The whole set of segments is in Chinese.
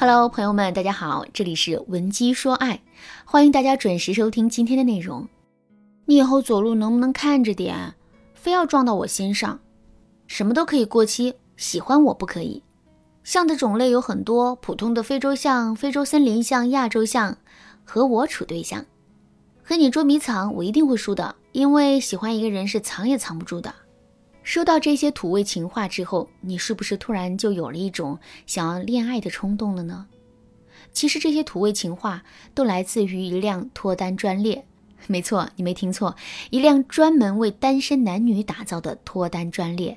Hello，朋友们，大家好，这里是文姬说爱，欢迎大家准时收听今天的内容。你以后走路能不能看着点？非要撞到我心上？什么都可以过期，喜欢我不可以。象的种类有很多，普通的非洲象、非洲森林象、亚洲象，和我处对象。和你捉迷藏，我一定会输的，因为喜欢一个人是藏也藏不住的。收到这些土味情话之后，你是不是突然就有了一种想要恋爱的冲动了呢？其实这些土味情话都来自于一辆脱单专列。没错，你没听错，一辆专门为单身男女打造的脱单专列。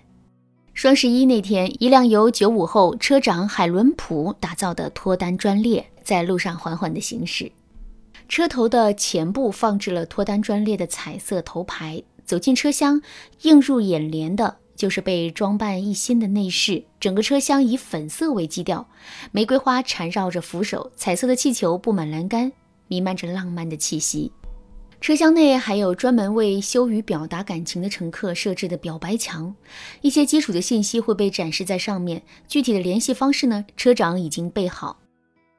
双十一那天，一辆由九五后车长海伦普打造的脱单专列在路上缓缓地行驶。车头的前部放置了脱单专列的彩色头牌。走进车厢，映入眼帘的就是被装扮一新的内饰。整个车厢以粉色为基调，玫瑰花缠绕着扶手，彩色的气球布满栏杆，弥漫着浪漫的气息。车厢内还有专门为羞于表达感情的乘客设置的表白墙，一些基础的信息会被展示在上面。具体的联系方式呢？车长已经备好。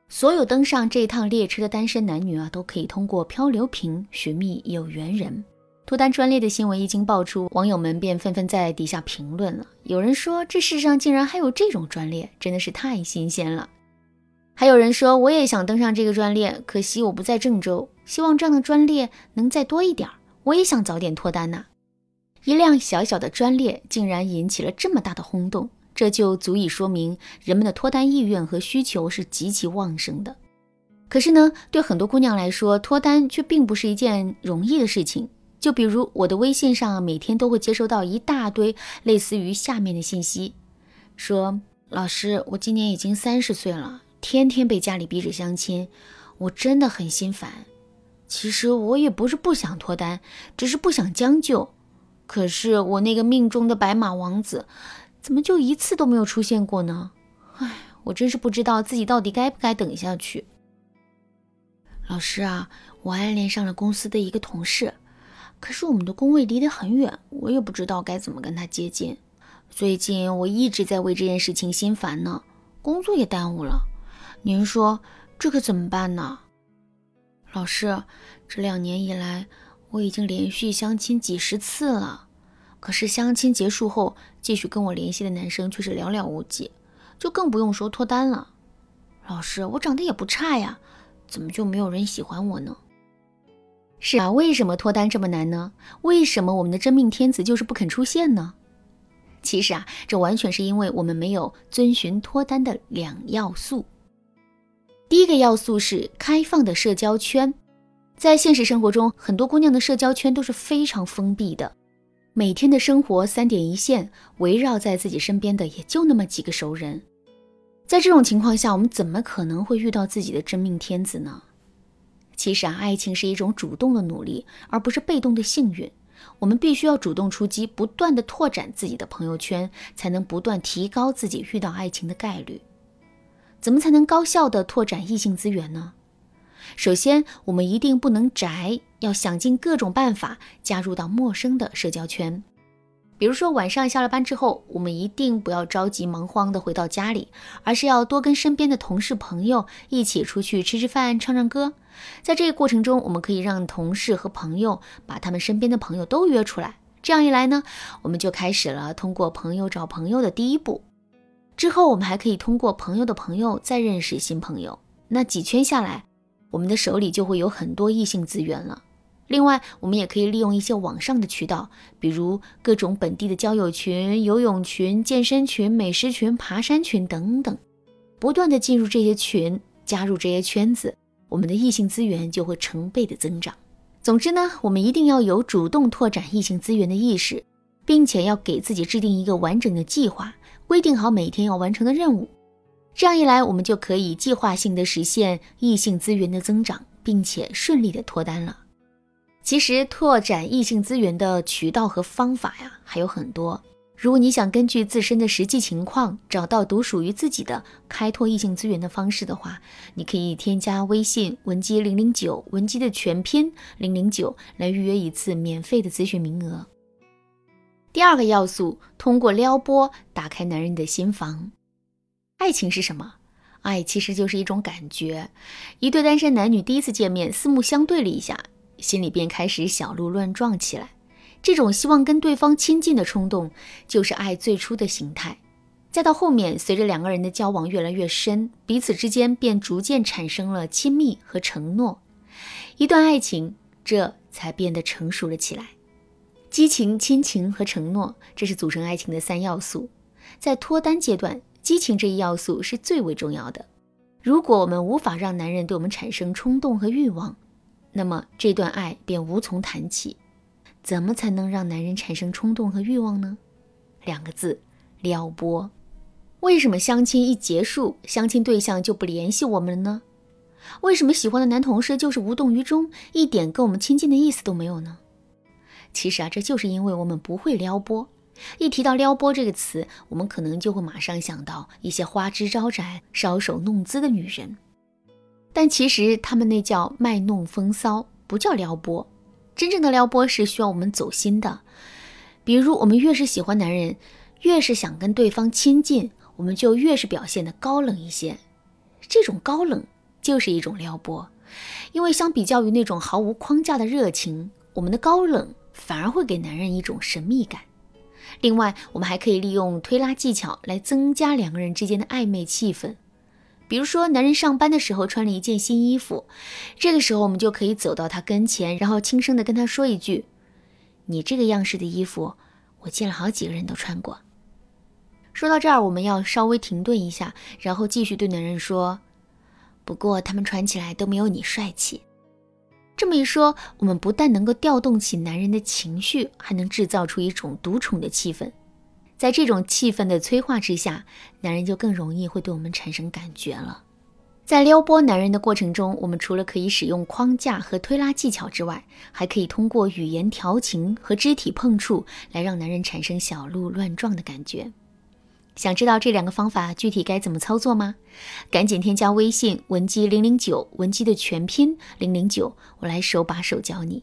所有登上这趟列车的单身男女啊，都可以通过漂流瓶寻觅有缘人。脱单专列的新闻一经爆出，网友们便纷纷在底下评论了。有人说：“这世上竟然还有这种专列，真的是太新鲜了。”还有人说：“我也想登上这个专列，可惜我不在郑州，希望这样的专列能再多一点儿，我也想早点脱单呐。”一辆小小的专列竟然引起了这么大的轰动，这就足以说明人们的脱单意愿和需求是极其旺盛的。可是呢，对很多姑娘来说，脱单却并不是一件容易的事情。就比如我的微信上每天都会接收到一大堆类似于下面的信息，说老师，我今年已经三十岁了，天天被家里逼着相亲，我真的很心烦。其实我也不是不想脱单，只是不想将就。可是我那个命中的白马王子，怎么就一次都没有出现过呢？唉，我真是不知道自己到底该不该等下去。老师啊，我暗恋上了公司的一个同事。可是我们的工位离得很远，我也不知道该怎么跟他接近。最近我一直在为这件事情心烦呢，工作也耽误了。您说这可怎么办呢？老师，这两年以来，我已经连续相亲几十次了，可是相亲结束后继续跟我联系的男生却是寥寥无几，就更不用说脱单了。老师，我长得也不差呀，怎么就没有人喜欢我呢？是啊，为什么脱单这么难呢？为什么我们的真命天子就是不肯出现呢？其实啊，这完全是因为我们没有遵循脱单的两要素。第一个要素是开放的社交圈，在现实生活中，很多姑娘的社交圈都是非常封闭的，每天的生活三点一线，围绕在自己身边的也就那么几个熟人。在这种情况下，我们怎么可能会遇到自己的真命天子呢？其实啊，爱情是一种主动的努力，而不是被动的幸运。我们必须要主动出击，不断的拓展自己的朋友圈，才能不断提高自己遇到爱情的概率。怎么才能高效的拓展异性资源呢？首先，我们一定不能宅，要想尽各种办法加入到陌生的社交圈。比如说晚上下了班之后，我们一定不要着急忙慌的回到家里，而是要多跟身边的同事朋友一起出去吃吃饭、唱唱歌。在这个过程中，我们可以让同事和朋友把他们身边的朋友都约出来。这样一来呢，我们就开始了通过朋友找朋友的第一步。之后，我们还可以通过朋友的朋友再认识新朋友。那几圈下来，我们的手里就会有很多异性资源了。另外，我们也可以利用一些网上的渠道，比如各种本地的交友群、游泳群、健身群、美食群、爬山群等等，不断的进入这些群，加入这些圈子，我们的异性资源就会成倍的增长。总之呢，我们一定要有主动拓展异性资源的意识，并且要给自己制定一个完整的计划，规定好每天要完成的任务。这样一来，我们就可以计划性的实现异性资源的增长，并且顺利的脱单了。其实拓展异性资源的渠道和方法呀还有很多。如果你想根据自身的实际情况找到独属于自己的开拓异性资源的方式的话，你可以添加微信文姬零零九，文姬的全拼零零九来预约一次免费的咨询名额。第二个要素，通过撩拨打开男人的心房。爱情是什么？爱其实就是一种感觉。一对单身男女第一次见面，四目相对了一下，心里便开始小鹿乱撞起来。这种希望跟对方亲近的冲动，就是爱最初的形态。再到后面，随着两个人的交往越来越深，彼此之间便逐渐产生了亲密和承诺。一段爱情，这才变得成熟了起来。激情、亲情和承诺，这是组成爱情的三要素。在脱单阶段，激情这一要素是最为重要的。如果我们无法让男人对我们产生冲动和欲望，那么这段爱便无从谈起。怎么才能让男人产生冲动和欲望呢？两个字：撩拨。为什么相亲一结束，相亲对象就不联系我们了呢？为什么喜欢的男同事就是无动于衷，一点跟我们亲近的意思都没有呢？其实啊，这就是因为我们不会撩拨。一提到撩拨这个词，我们可能就会马上想到一些花枝招展、搔首弄姿的女人，但其实他们那叫卖弄风骚，不叫撩拨。真正的撩拨是需要我们走心的。比如，我们越是喜欢男人，越是想跟对方亲近，我们就越是表现的高冷一些。这种高冷就是一种撩拨，因为相比较于那种毫无框架的热情，我们的高冷反而会给男人一种神秘感。另外，我们还可以利用推拉技巧来增加两个人之间的暧昧气氛。比如说，男人上班的时候穿了一件新衣服，这个时候我们就可以走到他跟前，然后轻声的跟他说一句：“你这个样式的衣服，我见了好几个人都穿过。”说到这儿，我们要稍微停顿一下，然后继续对男人说：“不过他们穿起来都没有你帅气。”这么一说，我们不但能够调动起男人的情绪，还能制造出一种独宠的气氛。在这种气氛的催化之下，男人就更容易会对我们产生感觉了。在撩拨男人的过程中，我们除了可以使用框架和推拉技巧之外，还可以通过语言调情和肢体碰触来让男人产生小鹿乱撞的感觉。想知道这两个方法具体该怎么操作吗？赶紧添加微信文姬零零九，文姬的全拼零零九，我来手把手教你。